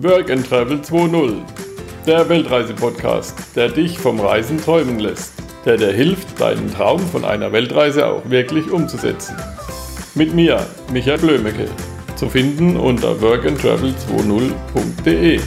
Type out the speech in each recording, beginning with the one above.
Work and Travel 2.0, der Weltreise-Podcast, der dich vom Reisen träumen lässt, der dir hilft, deinen Traum von einer Weltreise auch wirklich umzusetzen. Mit mir, Michael Blömecke, zu finden unter workandtravel20.de.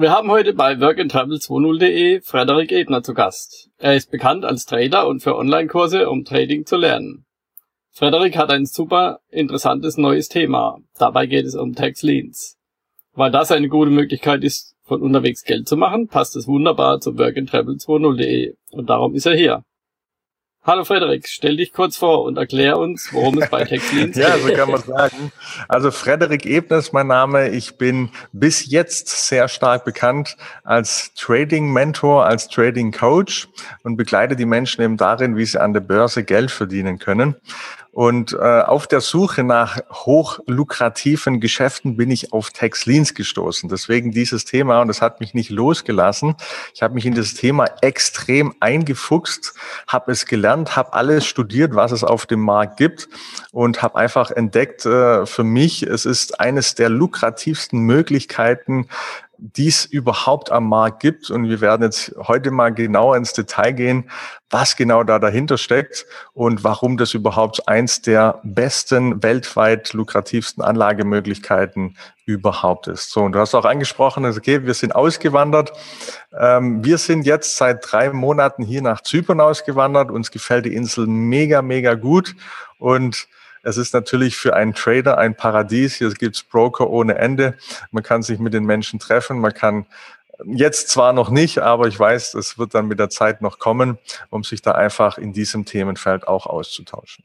Wir haben heute bei workandtravel20.de Frederik Ebner zu Gast. Er ist bekannt als Trader und für Online-Kurse, um Trading zu lernen. Frederik hat ein super interessantes neues Thema. Dabei geht es um Tax Leans. Weil das eine gute Möglichkeit ist, von unterwegs Geld zu machen, passt es wunderbar zu workandtravel20.de und darum ist er hier. Hallo Frederik, stell dich kurz vor und erklär uns, worum es bei TextLeans geht. ja, so kann man sagen. Also Frederik Ebner ist mein Name. Ich bin bis jetzt sehr stark bekannt als Trading Mentor, als Trading Coach und begleite die Menschen eben darin, wie sie an der Börse Geld verdienen können. Und äh, auf der Suche nach hochlukrativen Geschäften bin ich auf Tax Leans gestoßen. Deswegen dieses Thema und es hat mich nicht losgelassen. Ich habe mich in das Thema extrem eingefuchst, habe es gelernt, habe alles studiert, was es auf dem Markt gibt und habe einfach entdeckt äh, für mich, es ist eines der lukrativsten Möglichkeiten, dies überhaupt am Markt gibt. Und wir werden jetzt heute mal genauer ins Detail gehen, was genau da dahinter steckt und warum das überhaupt eins der besten, weltweit lukrativsten Anlagemöglichkeiten überhaupt ist. So, und du hast auch angesprochen, also, okay, wir sind ausgewandert. Ähm, wir sind jetzt seit drei Monaten hier nach Zypern ausgewandert. Uns gefällt die Insel mega, mega gut. Und es ist natürlich für einen Trader ein Paradies. Hier gibt's Broker ohne Ende. Man kann sich mit den Menschen treffen. Man kann jetzt zwar noch nicht, aber ich weiß, es wird dann mit der Zeit noch kommen, um sich da einfach in diesem Themenfeld auch auszutauschen.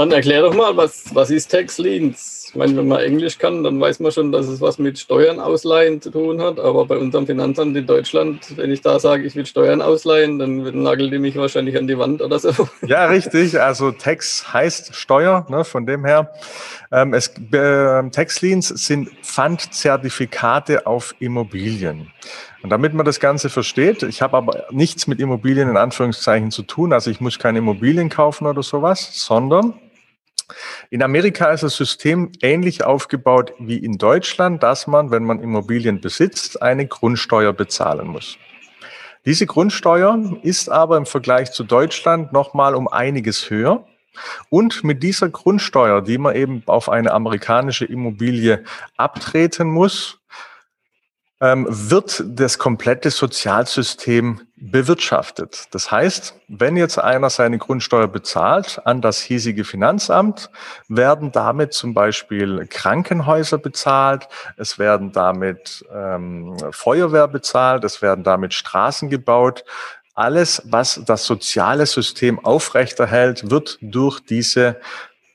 Dann erklär doch mal, was, was ist Tax Liens? Ich meine, wenn man Englisch kann, dann weiß man schon, dass es was mit Steuern ausleihen zu tun hat. Aber bei unserem Finanzamt in Deutschland, wenn ich da sage, ich will Steuern ausleihen, dann nagelt die mich wahrscheinlich an die Wand oder so. Ja, richtig. Also Tax heißt Steuer, ne, von dem her. Ähm, es, äh, Tax Liens sind Pfandzertifikate auf Immobilien. Und damit man das Ganze versteht, ich habe aber nichts mit Immobilien in Anführungszeichen zu tun, also ich muss keine Immobilien kaufen oder sowas, sondern in Amerika ist das System ähnlich aufgebaut wie in Deutschland, dass man, wenn man Immobilien besitzt, eine Grundsteuer bezahlen muss. Diese Grundsteuer ist aber im Vergleich zu Deutschland nochmal um einiges höher. Und mit dieser Grundsteuer, die man eben auf eine amerikanische Immobilie abtreten muss, ähm, wird das komplette Sozialsystem bewirtschaftet. Das heißt, wenn jetzt einer seine Grundsteuer bezahlt an das hiesige Finanzamt, werden damit zum Beispiel Krankenhäuser bezahlt, es werden damit ähm, Feuerwehr bezahlt, es werden damit Straßen gebaut. Alles, was das soziale System aufrechterhält, wird durch diese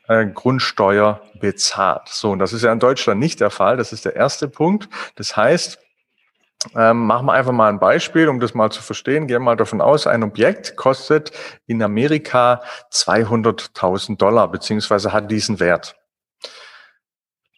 äh, Grundsteuer bezahlt. So, und das ist ja in Deutschland nicht der Fall. Das ist der erste Punkt. Das heißt, ähm, machen wir einfach mal ein Beispiel, um das mal zu verstehen. Gehen wir mal davon aus, ein Objekt kostet in Amerika 200.000 Dollar, beziehungsweise hat diesen Wert.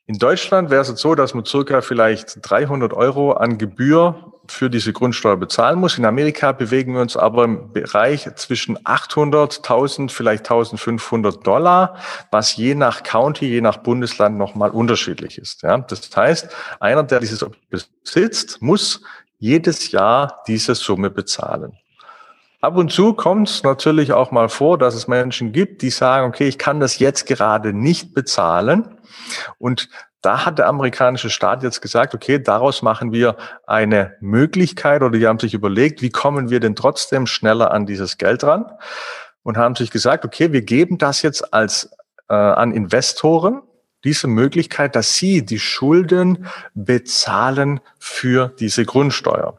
In Deutschland wäre es jetzt so, dass man circa vielleicht 300 Euro an Gebühr für diese Grundsteuer bezahlen muss. In Amerika bewegen wir uns aber im Bereich zwischen 800, 1000, vielleicht 1500 Dollar, was je nach County, je nach Bundesland nochmal unterschiedlich ist. Ja, das heißt, einer, der dieses besitzt, muss jedes Jahr diese Summe bezahlen. Ab und zu kommt es natürlich auch mal vor, dass es Menschen gibt, die sagen, okay, ich kann das jetzt gerade nicht bezahlen und da hat der amerikanische Staat jetzt gesagt, okay, daraus machen wir eine Möglichkeit oder die haben sich überlegt, wie kommen wir denn trotzdem schneller an dieses Geld ran? Und haben sich gesagt, okay, wir geben das jetzt als äh, an Investoren diese Möglichkeit, dass sie die Schulden bezahlen für diese Grundsteuer.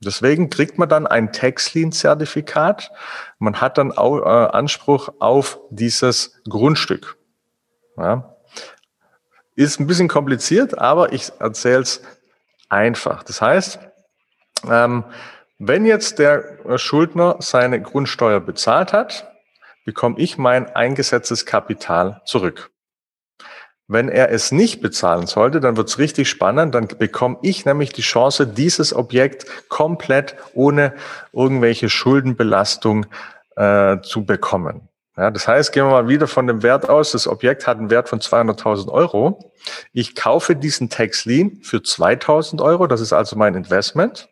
Deswegen kriegt man dann ein Tax-Lien-Zertifikat. Man hat dann auch, äh, Anspruch auf dieses Grundstück. Ja. Ist ein bisschen kompliziert, aber ich erzähle es einfach. Das heißt, ähm, wenn jetzt der Schuldner seine Grundsteuer bezahlt hat, bekomme ich mein eingesetztes Kapital zurück. Wenn er es nicht bezahlen sollte, dann wird es richtig spannend. Dann bekomme ich nämlich die Chance, dieses Objekt komplett ohne irgendwelche Schuldenbelastung äh, zu bekommen. Ja, das heißt, gehen wir mal wieder von dem Wert aus. Das Objekt hat einen Wert von 200.000 Euro. Ich kaufe diesen Tax Lien für 2.000 Euro. Das ist also mein Investment.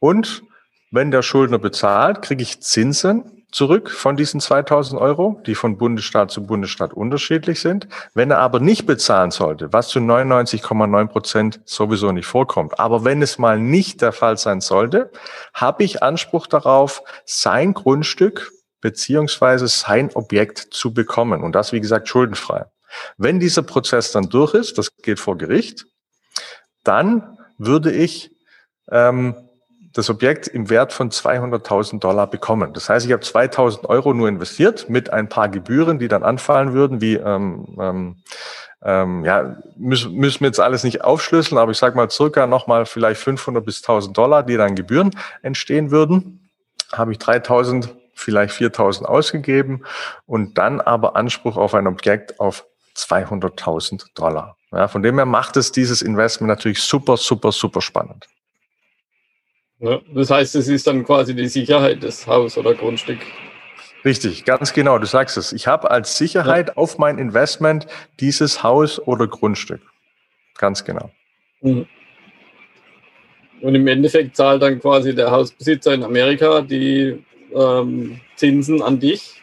Und wenn der Schuldner bezahlt, kriege ich Zinsen zurück von diesen 2000 Euro, die von Bundesstaat zu Bundesstaat unterschiedlich sind. Wenn er aber nicht bezahlen sollte, was zu 99,9 Prozent sowieso nicht vorkommt, aber wenn es mal nicht der Fall sein sollte, habe ich Anspruch darauf, sein Grundstück beziehungsweise sein Objekt zu bekommen. Und das, wie gesagt, schuldenfrei. Wenn dieser Prozess dann durch ist, das geht vor Gericht, dann würde ich ähm, das Objekt im Wert von 200.000 Dollar bekommen. Das heißt, ich habe 2.000 Euro nur investiert mit ein paar Gebühren, die dann anfallen würden, wie ähm, ähm, ähm, ja müssen, müssen wir jetzt alles nicht aufschlüsseln, aber ich sage mal circa nochmal vielleicht 500 bis 1.000 Dollar, die dann Gebühren entstehen würden. Habe ich 3.000, vielleicht 4.000 ausgegeben und dann aber Anspruch auf ein Objekt auf 200.000 Dollar. Ja, von dem her macht es dieses Investment natürlich super, super, super spannend. Ja, das heißt, es ist dann quasi die Sicherheit des Haus oder Grundstück. Richtig, ganz genau, du sagst es. Ich habe als Sicherheit ja. auf mein Investment dieses Haus oder Grundstück. Ganz genau. Mhm. Und im Endeffekt zahlt dann quasi der Hausbesitzer in Amerika die ähm, Zinsen an dich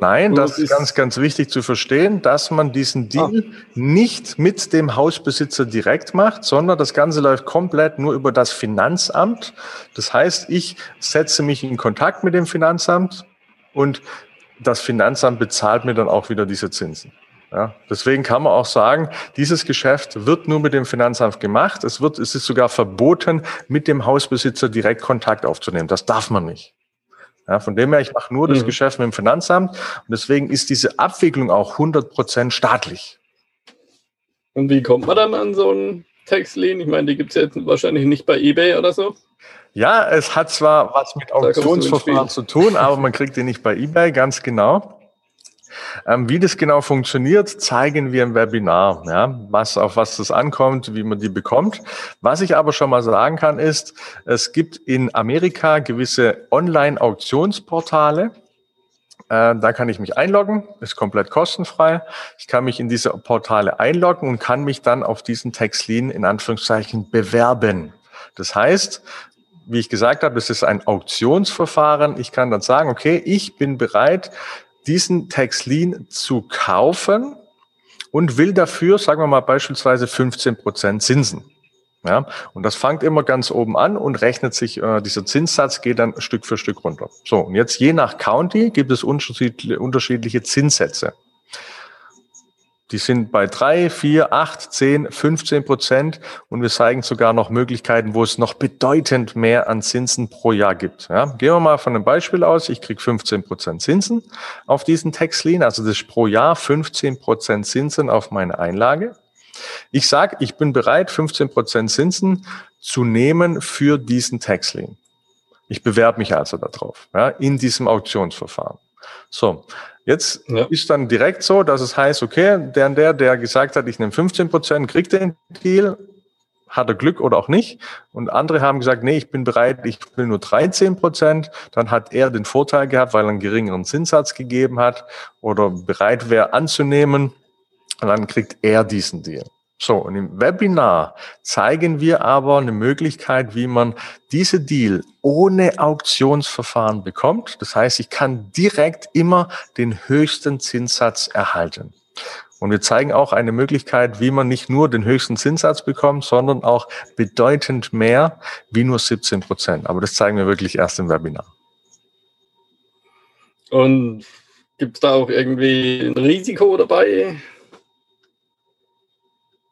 Nein, das ist ganz, ganz wichtig zu verstehen, dass man diesen ah. Deal ah. nicht mit dem Hausbesitzer direkt macht, sondern das Ganze läuft komplett nur über das Finanzamt. Das heißt, ich setze mich in Kontakt mit dem Finanzamt und das Finanzamt bezahlt mir dann auch wieder diese Zinsen. Ja, deswegen kann man auch sagen, dieses Geschäft wird nur mit dem Finanzamt gemacht. Es wird, es ist sogar verboten, mit dem Hausbesitzer direkt Kontakt aufzunehmen. Das darf man nicht. Ja, von dem her, ich mache nur das mhm. Geschäft mit dem Finanzamt und deswegen ist diese Abwicklung auch 100 Prozent staatlich. Und wie kommt man dann an so einen Textlien? Ich meine, die gibt es jetzt wahrscheinlich nicht bei eBay oder so. Ja, es hat zwar was mit Auktionsverfahren zu tun, aber man kriegt den nicht bei eBay, ganz genau. Ähm, wie das genau funktioniert, zeigen wir im Webinar, ja, was, auf was das ankommt, wie man die bekommt. Was ich aber schon mal sagen kann, ist, es gibt in Amerika gewisse Online-Auktionsportale, äh, da kann ich mich einloggen, ist komplett kostenfrei. Ich kann mich in diese Portale einloggen und kann mich dann auf diesen Textlin in Anführungszeichen bewerben. Das heißt, wie ich gesagt habe, es ist ein Auktionsverfahren. Ich kann dann sagen, okay, ich bin bereit, diesen Texlin zu kaufen und will dafür, sagen wir mal beispielsweise 15 Prozent Zinsen. Ja, und das fängt immer ganz oben an und rechnet sich, äh, dieser Zinssatz geht dann Stück für Stück runter. So, und jetzt je nach County gibt es unterschiedliche Zinssätze. Die sind bei drei, vier, acht, zehn, 15 Prozent und wir zeigen sogar noch Möglichkeiten, wo es noch bedeutend mehr an Zinsen pro Jahr gibt. Ja, gehen wir mal von einem Beispiel aus. Ich kriege 15 Prozent Zinsen auf diesen Textlin, also das ist pro Jahr 15 Prozent Zinsen auf meine Einlage. Ich sage, ich bin bereit, 15 Prozent Zinsen zu nehmen für diesen Textlin. Ich bewerbe mich also darauf, ja, in diesem Auktionsverfahren. So, Jetzt ja. ist dann direkt so, dass es heißt, okay, der und der, der gesagt hat, ich nehme 15 Prozent, kriegt den Deal, hat er Glück oder auch nicht. Und andere haben gesagt, nee, ich bin bereit, ich will nur 13 Prozent. Dann hat er den Vorteil gehabt, weil er einen geringeren Zinssatz gegeben hat oder bereit wäre anzunehmen. Und dann kriegt er diesen Deal. So, und im Webinar zeigen wir aber eine Möglichkeit, wie man diese Deal ohne Auktionsverfahren bekommt. Das heißt, ich kann direkt immer den höchsten Zinssatz erhalten. Und wir zeigen auch eine Möglichkeit, wie man nicht nur den höchsten Zinssatz bekommt, sondern auch bedeutend mehr wie nur 17 Prozent. Aber das zeigen wir wirklich erst im Webinar. Und gibt es da auch irgendwie ein Risiko dabei?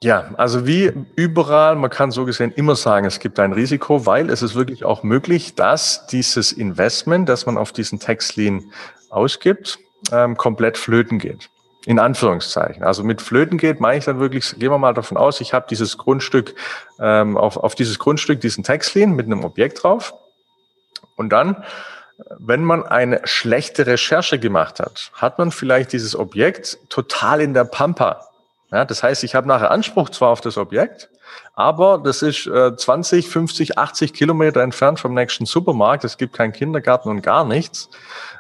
Ja, also wie überall, man kann so gesehen immer sagen, es gibt ein Risiko, weil es ist wirklich auch möglich, dass dieses Investment, das man auf diesen Textlin ausgibt, ähm, komplett flöten geht. In Anführungszeichen. Also mit flöten geht, meine ich dann wirklich, gehen wir mal davon aus, ich habe dieses Grundstück, ähm, auf, auf dieses Grundstück diesen Textlin mit einem Objekt drauf. Und dann wenn man eine schlechte Recherche gemacht hat, hat man vielleicht dieses Objekt total in der Pampa. Ja, das heißt, ich habe nachher Anspruch zwar auf das Objekt, aber das ist äh, 20, 50, 80 Kilometer entfernt vom nächsten Supermarkt. Es gibt keinen Kindergarten und gar nichts.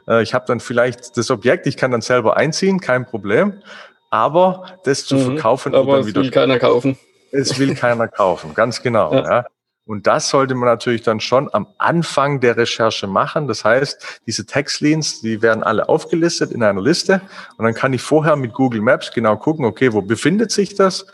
Äh, ich habe dann vielleicht das Objekt, ich kann dann selber einziehen, kein Problem. Aber das zu mhm, verkaufen, aber es will keiner kaufen. Es will keiner kaufen, ganz genau. Ja. ja. Und das sollte man natürlich dann schon am Anfang der Recherche machen. Das heißt, diese Textleans, die werden alle aufgelistet in einer Liste. Und dann kann ich vorher mit Google Maps genau gucken, okay, wo befindet sich das?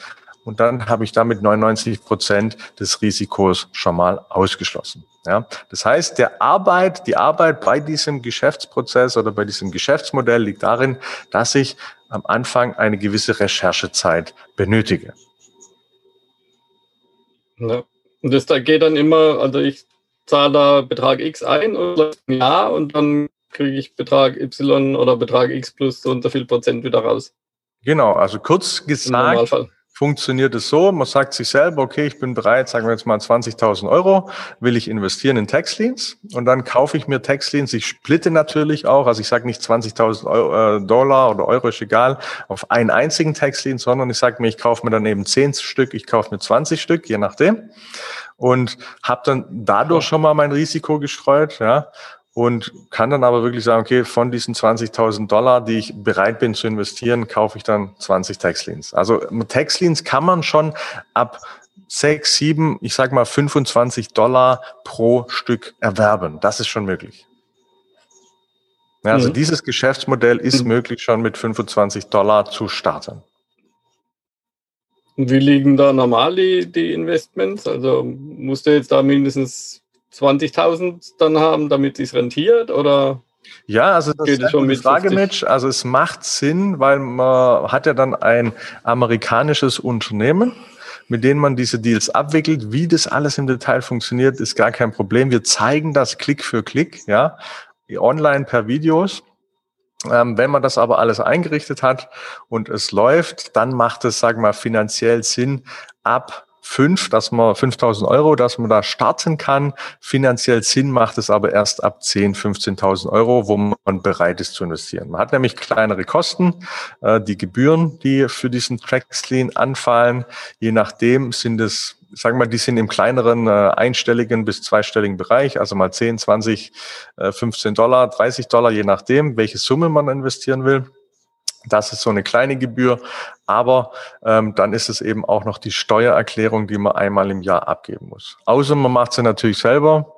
Und dann habe ich damit 99 Prozent des Risikos schon mal ausgeschlossen. Ja, das heißt, der Arbeit, die Arbeit bei diesem Geschäftsprozess oder bei diesem Geschäftsmodell liegt darin, dass ich am Anfang eine gewisse Recherchezeit benötige. Ja. Und das da geht dann immer, also ich zahle da Betrag X ein oder ein Jahr und dann kriege ich Betrag Y oder Betrag X plus so und so viel Prozent wieder raus. Genau, also kurz gesagt, funktioniert es so, man sagt sich selber, okay, ich bin bereit, sagen wir jetzt mal 20.000 Euro, will ich investieren in Textleans und dann kaufe ich mir Textleans, ich splitte natürlich auch, also ich sage nicht 20.000 äh, Dollar oder Euro, ist egal, auf einen einzigen Textlean, sondern ich sage mir, ich kaufe mir dann eben 10 Stück, ich kaufe mir 20 Stück, je nachdem. Und habe dann dadurch schon mal mein Risiko gestreut, ja, und kann dann aber wirklich sagen, okay, von diesen 20.000 Dollar, die ich bereit bin zu investieren, kaufe ich dann 20 Taxleans. Also Taxleans kann man schon ab 6, 7, ich sag mal 25 Dollar pro Stück erwerben. Das ist schon möglich. Ja, also mhm. dieses Geschäftsmodell ist mhm. möglich schon mit 25 Dollar zu starten. Wie liegen da normal die, die Investments? Also musst du jetzt da mindestens 20.000 dann haben, damit es rentiert oder? Ja, also das ist schon mit Frage, Mitch. Also es macht Sinn, weil man hat ja dann ein amerikanisches Unternehmen, mit denen man diese Deals abwickelt. Wie das alles im Detail funktioniert, ist gar kein Problem. Wir zeigen das Klick für Klick, ja, online per Videos. Ähm, wenn man das aber alles eingerichtet hat und es läuft, dann macht es, sagen wir mal, finanziell Sinn, ab fünf, dass man 5000 Euro, dass man da starten kann. Finanziell Sinn macht es aber erst ab 10, 15.000 Euro, wo man bereit ist zu investieren. Man hat nämlich kleinere Kosten, äh, die Gebühren, die für diesen Trackscreen anfallen. Je nachdem sind es sagen wir mal, die sind im kleineren äh, einstelligen bis zweistelligen Bereich, also mal 10, 20, äh, 15 Dollar, 30 Dollar, je nachdem, welche Summe man investieren will. Das ist so eine kleine Gebühr, aber ähm, dann ist es eben auch noch die Steuererklärung, die man einmal im Jahr abgeben muss. Außer man macht sie natürlich selber,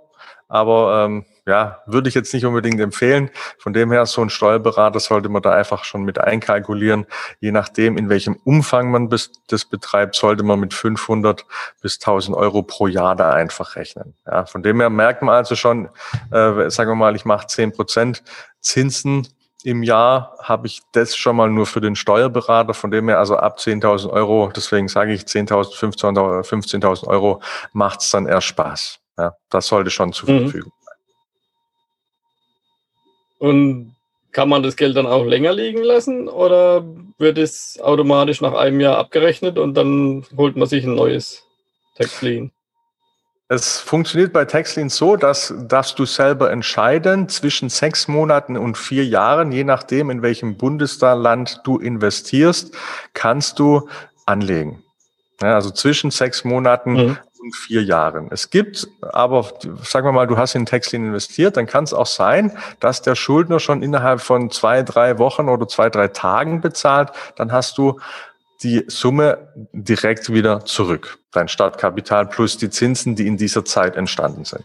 aber ähm, ja, würde ich jetzt nicht unbedingt empfehlen. Von dem her, so ein Steuerberater sollte man da einfach schon mit einkalkulieren. Je nachdem, in welchem Umfang man das betreibt, sollte man mit 500 bis 1000 Euro pro Jahr da einfach rechnen. Ja, von dem her merkt man also schon, äh, sagen wir mal, ich mache 10 Prozent Zinsen im Jahr habe ich das schon mal nur für den Steuerberater, von dem her also ab 10.000 Euro, deswegen sage ich 10.000, 15.000 Euro macht es dann eher Spaß. Ja, das sollte schon zur mhm. Verfügung sein. Und kann man das Geld dann auch länger liegen lassen oder wird es automatisch nach einem Jahr abgerechnet und dann holt man sich ein neues Tax Lien? Es funktioniert bei Taxlink so, dass, dass du selber entscheiden zwischen sechs Monaten und vier Jahren, je nachdem, in welchem Bundesland du investierst, kannst du anlegen. Ja, also zwischen sechs Monaten mhm. und vier Jahren. Es gibt aber, sagen wir mal, du hast in Taxlink investiert, dann kann es auch sein, dass der Schuldner schon innerhalb von zwei, drei Wochen oder zwei, drei Tagen bezahlt. Dann hast du die Summe direkt wieder zurück. Dein Startkapital plus die Zinsen, die in dieser Zeit entstanden sind.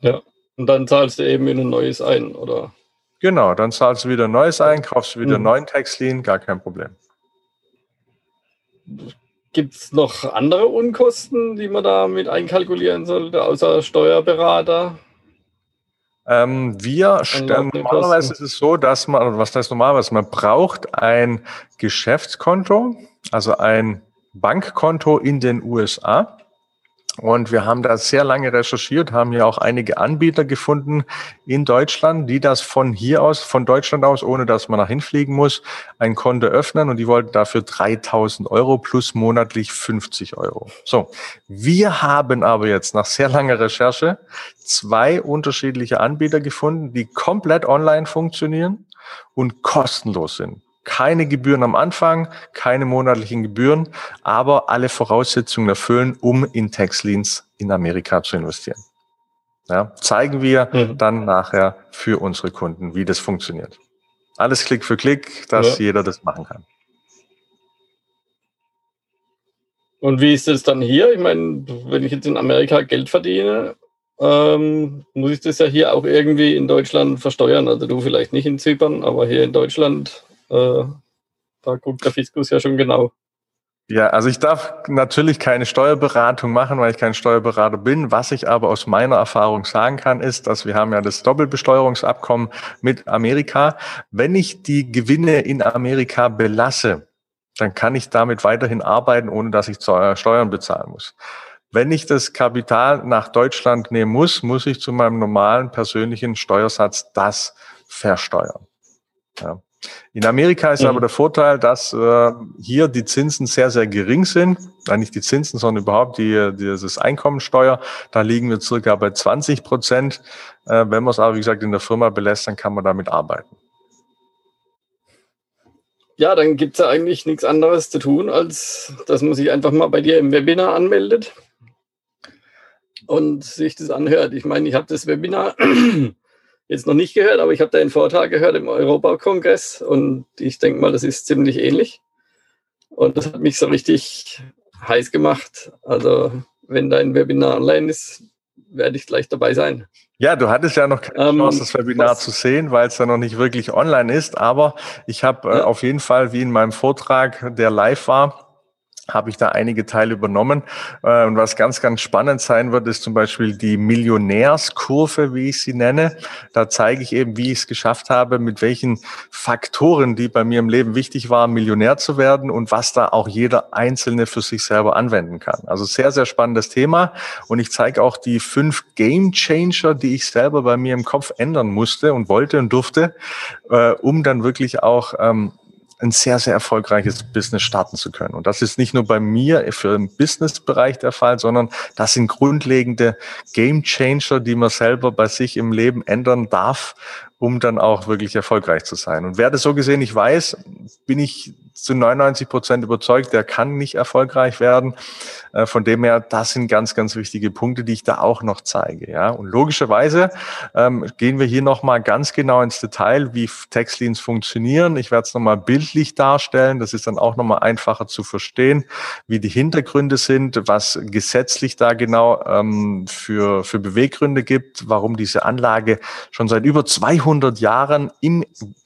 Ja, und dann zahlst du eben in ein neues ein, oder? Genau, dann zahlst du wieder ein neues ein, kaufst wieder mhm. neuen Taxlien, gar kein Problem. Gibt es noch andere Unkosten, die man da mit einkalkulieren sollte, außer Steuerberater? Ähm, wir stellen, normalerweise ist es so, dass man, was heißt normalerweise, man braucht ein Geschäftskonto, also ein Bankkonto in den USA. Und wir haben da sehr lange recherchiert, haben ja auch einige Anbieter gefunden in Deutschland, die das von hier aus, von Deutschland aus, ohne dass man nach hinfliegen muss, ein Konto öffnen und die wollten dafür 3000 Euro plus monatlich 50 Euro. So. Wir haben aber jetzt nach sehr langer Recherche zwei unterschiedliche Anbieter gefunden, die komplett online funktionieren und kostenlos sind. Keine Gebühren am Anfang, keine monatlichen Gebühren, aber alle Voraussetzungen erfüllen, um in Taxleans in Amerika zu investieren. Ja, zeigen wir mhm. dann nachher für unsere Kunden, wie das funktioniert. Alles Klick für Klick, dass ja. jeder das machen kann. Und wie ist es dann hier? Ich meine, wenn ich jetzt in Amerika Geld verdiene, ähm, muss ich das ja hier auch irgendwie in Deutschland versteuern. Also du vielleicht nicht in Zypern, aber hier in Deutschland äh, da guckt der Fiskus ja schon genau. Ja, also ich darf natürlich keine Steuerberatung machen, weil ich kein Steuerberater bin. Was ich aber aus meiner Erfahrung sagen kann, ist, dass wir haben ja das Doppelbesteuerungsabkommen mit Amerika. Wenn ich die Gewinne in Amerika belasse, dann kann ich damit weiterhin arbeiten, ohne dass ich Steuern bezahlen muss. Wenn ich das Kapital nach Deutschland nehmen muss, muss ich zu meinem normalen persönlichen Steuersatz das versteuern. Ja. In Amerika ist mhm. aber der Vorteil, dass äh, hier die Zinsen sehr, sehr gering sind. Nein, nicht die Zinsen, sondern überhaupt die, dieses Einkommensteuer. Da liegen wir circa bei 20 Prozent. Äh, wenn man es aber, wie gesagt, in der Firma belässt, dann kann man damit arbeiten. Ja, dann gibt es ja eigentlich nichts anderes zu tun, als dass man sich einfach mal bei dir im Webinar anmeldet und sich das anhört. Ich meine, ich habe das Webinar jetzt noch nicht gehört, aber ich habe da einen Vortrag gehört im Europakongress und ich denke mal, das ist ziemlich ähnlich. Und das hat mich so richtig heiß gemacht. Also, wenn dein Webinar online ist, werde ich gleich dabei sein. Ja, du hattest ja noch keine ähm, Chance, das Webinar was? zu sehen, weil es ja noch nicht wirklich online ist. Aber ich habe äh, ja. auf jeden Fall, wie in meinem Vortrag, der live war, habe ich da einige Teile übernommen. Äh, und was ganz, ganz spannend sein wird, ist zum Beispiel die Millionärskurve, wie ich sie nenne. Da zeige ich eben, wie ich es geschafft habe, mit welchen Faktoren, die bei mir im Leben wichtig waren, Millionär zu werden und was da auch jeder Einzelne für sich selber anwenden kann. Also sehr, sehr spannendes Thema. Und ich zeige auch die fünf Game Changer, die ich selber bei mir im Kopf ändern musste und wollte und durfte, äh, um dann wirklich auch ähm, ein sehr, sehr erfolgreiches Business starten zu können. Und das ist nicht nur bei mir für den Business-Bereich der Fall, sondern das sind grundlegende Game Changer, die man selber bei sich im Leben ändern darf, um dann auch wirklich erfolgreich zu sein. Und wer das so gesehen nicht weiß, bin ich zu 99 Prozent überzeugt, der kann nicht erfolgreich werden. Äh, von dem her, das sind ganz, ganz wichtige Punkte, die ich da auch noch zeige. Ja, und logischerweise ähm, gehen wir hier nochmal ganz genau ins Detail, wie Textleans funktionieren. Ich werde es nochmal bildlich darstellen. Das ist dann auch nochmal einfacher zu verstehen, wie die Hintergründe sind, was gesetzlich da genau ähm, für, für Beweggründe gibt, warum diese Anlage schon seit über 200 Jahren im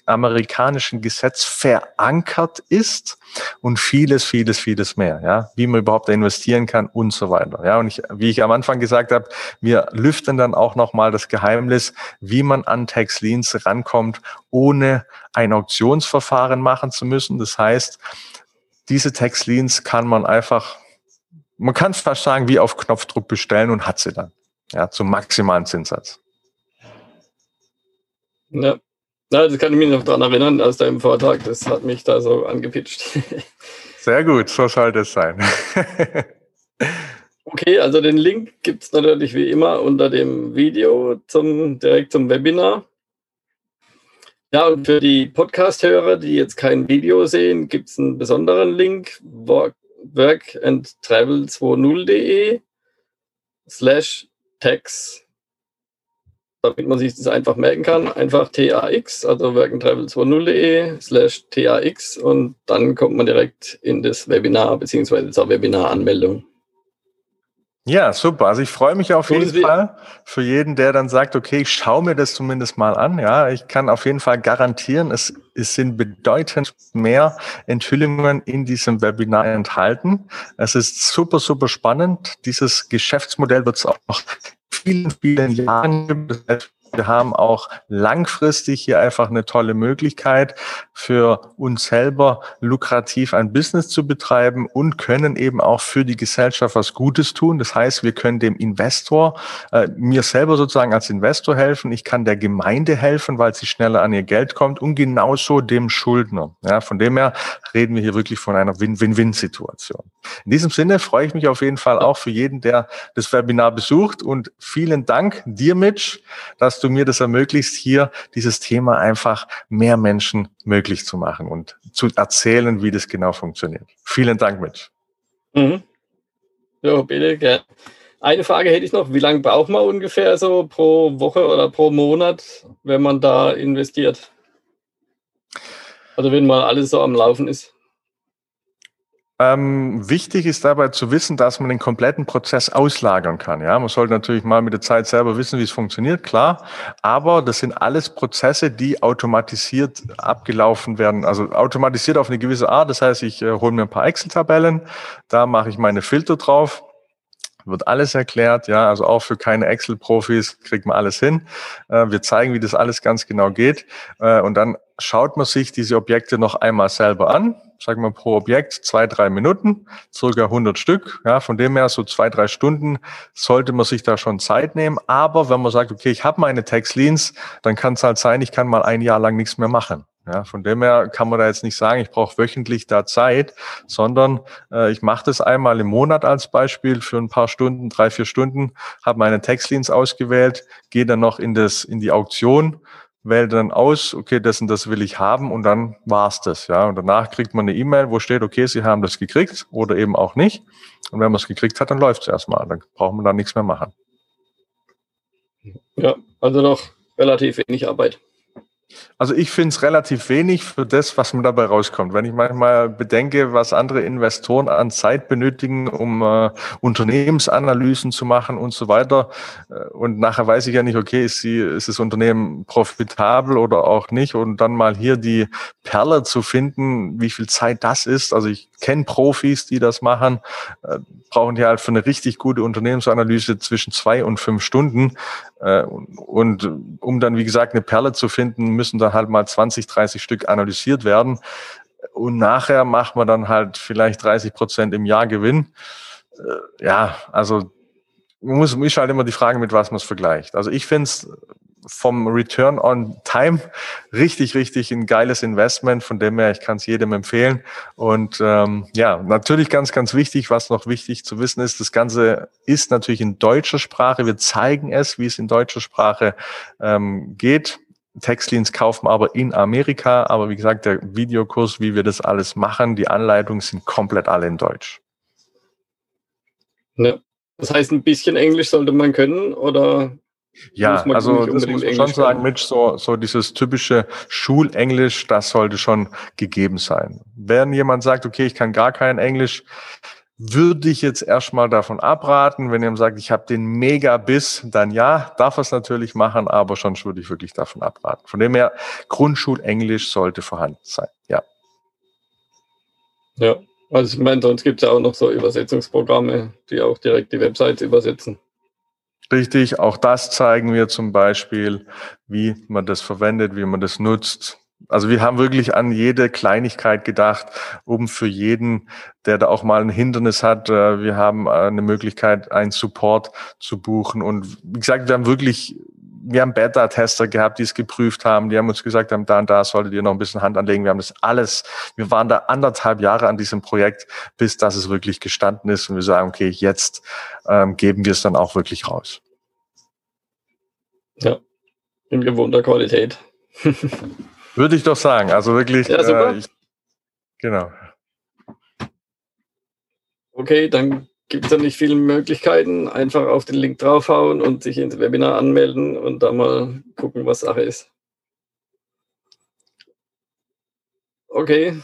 amerikanischen Gesetz verankert ist und vieles, vieles, vieles mehr, ja, wie man überhaupt investieren kann und so weiter. Ja, und ich, wie ich am Anfang gesagt habe, wir lüften dann auch nochmal das Geheimnis, wie man an Tax Liens rankommt, ohne ein Auktionsverfahren machen zu müssen. Das heißt, diese Tax Liens kann man einfach, man kann fast sagen, wie auf Knopfdruck bestellen und hat sie dann, ja, zum maximalen Zinssatz. Ja, na, das kann ich mich noch daran erinnern aus deinem Vortrag. Das hat mich da so angepitcht. Sehr gut, so soll das sein. okay, also den Link gibt es natürlich wie immer unter dem Video zum, direkt zum Webinar. Ja, und für die Podcast-Hörer, die jetzt kein Video sehen, gibt es einen besonderen Link, workandtravel20.de slash tax damit man sich das einfach merken kann, einfach TAX, also workandtravel20.de slash TAX und dann kommt man direkt in das Webinar bzw. zur Webinar-Anmeldung. Ja, super. Also ich freue mich auf jeden Fall für jeden, der dann sagt, okay, ich schaue mir das zumindest mal an. Ja, ich kann auf jeden Fall garantieren, es, es sind bedeutend mehr Enthüllungen in diesem Webinar enthalten. Es ist super, super spannend. Dieses Geschäftsmodell wird es auch noch vielen, vielen Jahren. Wir haben auch langfristig hier einfach eine tolle Möglichkeit für uns selber lukrativ ein Business zu betreiben und können eben auch für die Gesellschaft was Gutes tun. Das heißt, wir können dem Investor, äh, mir selber sozusagen als Investor helfen. Ich kann der Gemeinde helfen, weil sie schneller an ihr Geld kommt und genauso dem Schuldner. Ja, von dem her reden wir hier wirklich von einer Win-Win-Win-Situation. In diesem Sinne freue ich mich auf jeden Fall auch für jeden, der das Webinar besucht und vielen Dank dir, Mitch, dass du mir das ermöglicht, hier dieses Thema einfach mehr Menschen möglich zu machen und zu erzählen, wie das genau funktioniert. Vielen Dank, Mitch. Mhm. Ja, bitte, gerne. Eine Frage hätte ich noch. Wie lange braucht man ungefähr so pro Woche oder pro Monat, wenn man da investiert? Also wenn mal alles so am Laufen ist. Ähm, wichtig ist dabei zu wissen, dass man den kompletten Prozess auslagern kann. Ja, man sollte natürlich mal mit der Zeit selber wissen, wie es funktioniert, klar. Aber das sind alles Prozesse, die automatisiert abgelaufen werden. Also automatisiert auf eine gewisse Art. Das heißt, ich äh, hole mir ein paar Excel-Tabellen, da mache ich meine Filter drauf wird alles erklärt, ja, also auch für keine Excel-Profis kriegt man alles hin. Äh, wir zeigen, wie das alles ganz genau geht. Äh, und dann schaut man sich diese Objekte noch einmal selber an. Sagen wir pro Objekt zwei, drei Minuten, circa 100 Stück. Ja, von dem her so zwei, drei Stunden sollte man sich da schon Zeit nehmen. Aber wenn man sagt, okay, ich habe meine Tax-Leans, dann kann es halt sein, ich kann mal ein Jahr lang nichts mehr machen. Ja, von dem her kann man da jetzt nicht sagen, ich brauche wöchentlich da Zeit, sondern äh, ich mache das einmal im Monat als Beispiel für ein paar Stunden, drei, vier Stunden, habe meine Textleans ausgewählt, gehe dann noch in, das, in die Auktion, wähle dann aus, okay, das und das will ich haben und dann war's das. Ja, und danach kriegt man eine E-Mail, wo steht, okay, Sie haben das gekriegt oder eben auch nicht. Und wenn man es gekriegt hat, dann läuft es erstmal. Dann braucht man da nichts mehr machen. Ja, also noch relativ wenig Arbeit. Also ich finde es relativ wenig für das, was man dabei rauskommt. Wenn ich manchmal bedenke, was andere Investoren an Zeit benötigen, um äh, Unternehmensanalysen zu machen und so weiter. Äh, und nachher weiß ich ja nicht, okay, ist, sie, ist das Unternehmen profitabel oder auch nicht. Und dann mal hier die Perle zu finden, wie viel Zeit das ist. Also ich kenne Profis, die das machen, äh, brauchen die halt für eine richtig gute Unternehmensanalyse zwischen zwei und fünf Stunden. Äh, und um dann, wie gesagt, eine Perle zu finden, müssen da halt mal 20, 30 Stück analysiert werden. Und nachher macht man dann halt vielleicht 30 Prozent im Jahr Gewinn. Äh, ja, also muss, muss halt immer die Frage, mit was man es vergleicht. Also ich finde es vom Return on Time richtig, richtig ein geiles Investment. Von dem her, ich kann es jedem empfehlen. Und ähm, ja, natürlich ganz, ganz wichtig, was noch wichtig zu wissen ist, das Ganze ist natürlich in deutscher Sprache. Wir zeigen es, wie es in deutscher Sprache ähm, geht. Textleans kaufen aber in Amerika. Aber wie gesagt, der Videokurs, wie wir das alles machen, die Anleitungen sind komplett alle in Deutsch. Ja. Das heißt, ein bisschen Englisch sollte man können oder ja, also das muss man schon sagen, Mitch, so, so dieses typische Schulenglisch, das sollte schon gegeben sein. Wenn jemand sagt, okay, ich kann gar kein Englisch, würde ich jetzt erstmal davon abraten. Wenn jemand sagt, ich habe den Megabiss, dann ja, darf es natürlich machen, aber schon würde ich wirklich davon abraten. Von dem her, Grundschulenglisch sollte vorhanden sein, ja. Ja, also ich meine, sonst gibt es ja auch noch so Übersetzungsprogramme, die auch direkt die Websites übersetzen. Richtig, auch das zeigen wir zum Beispiel, wie man das verwendet, wie man das nutzt. Also wir haben wirklich an jede Kleinigkeit gedacht, um für jeden, der da auch mal ein Hindernis hat, äh, wir haben äh, eine Möglichkeit, einen Support zu buchen. Und wie gesagt, wir haben wirklich, wir haben Beta-Tester gehabt, die es geprüft haben, die haben uns gesagt, da und da solltet ihr noch ein bisschen Hand anlegen. Wir haben das alles, wir waren da anderthalb Jahre an diesem Projekt, bis das es wirklich gestanden ist und wir sagen, okay, jetzt ähm, geben wir es dann auch wirklich raus. Ja, in gewohnter Qualität. Würde ich doch sagen. Also wirklich. Ja, super. Äh, ich, genau. Okay, dann gibt es ja nicht viele Möglichkeiten. Einfach auf den Link draufhauen und sich ins Webinar anmelden und da mal gucken, was Sache ist. Okay,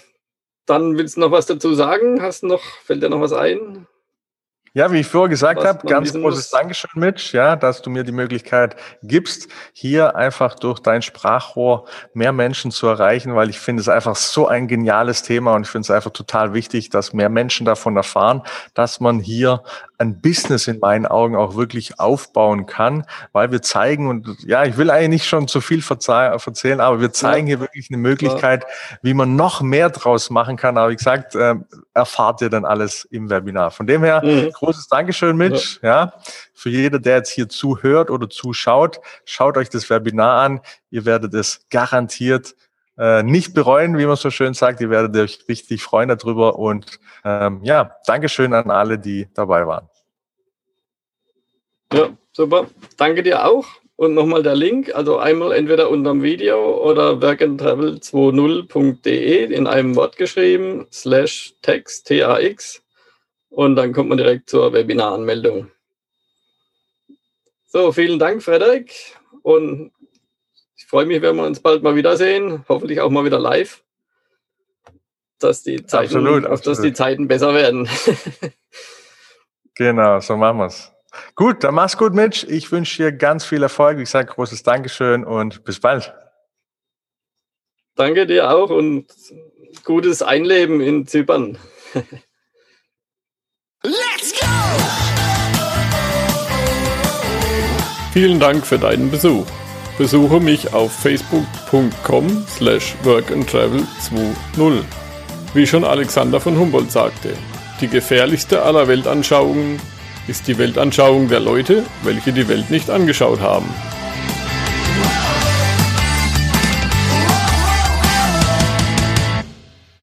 dann willst du noch was dazu sagen? Hast noch, fällt dir noch was ein? Ja, wie ich vorher gesagt habe, ganz großes Dankeschön, Mitch, ja, dass du mir die Möglichkeit gibst, hier einfach durch dein Sprachrohr mehr Menschen zu erreichen, weil ich finde es einfach so ein geniales Thema und ich finde es einfach total wichtig, dass mehr Menschen davon erfahren, dass man hier ein Business in meinen Augen auch wirklich aufbauen kann, weil wir zeigen und ja, ich will eigentlich nicht schon zu viel erzählen, aber wir zeigen ja. hier wirklich eine Möglichkeit, wie man noch mehr draus machen kann. Aber wie gesagt, äh, erfahrt ihr dann alles im Webinar. Von dem her, mhm. großes Dankeschön, Mitch. Ja. ja. für jeder, der jetzt hier zuhört oder zuschaut, schaut euch das Webinar an. Ihr werdet es garantiert äh, nicht bereuen, wie man so schön sagt. Ihr werdet euch richtig freuen darüber. Und ähm, ja, Dankeschön an alle, die dabei waren. Ja, super. Danke dir auch. Und nochmal der Link, also einmal entweder unterm Video oder workandtravel20.de in einem Wort geschrieben, slash text, T-A-X. Und dann kommt man direkt zur Webinaranmeldung. So, vielen Dank, Frederik. Und freue mich, wenn wir uns bald mal wiedersehen. Hoffentlich auch mal wieder live. Dass die Zeiten, absolut, absolut. Dass die Zeiten besser werden. genau, so machen wir es. Gut, dann mach's gut, Mitch. Ich wünsche dir ganz viel Erfolg. Ich sage großes Dankeschön und bis bald. Danke dir auch und gutes Einleben in Zypern. Let's go! Vielen Dank für deinen Besuch. Besuche mich auf facebook.com slash workandtravel20. Wie schon Alexander von Humboldt sagte, die gefährlichste aller Weltanschauungen ist die Weltanschauung der Leute, welche die Welt nicht angeschaut haben.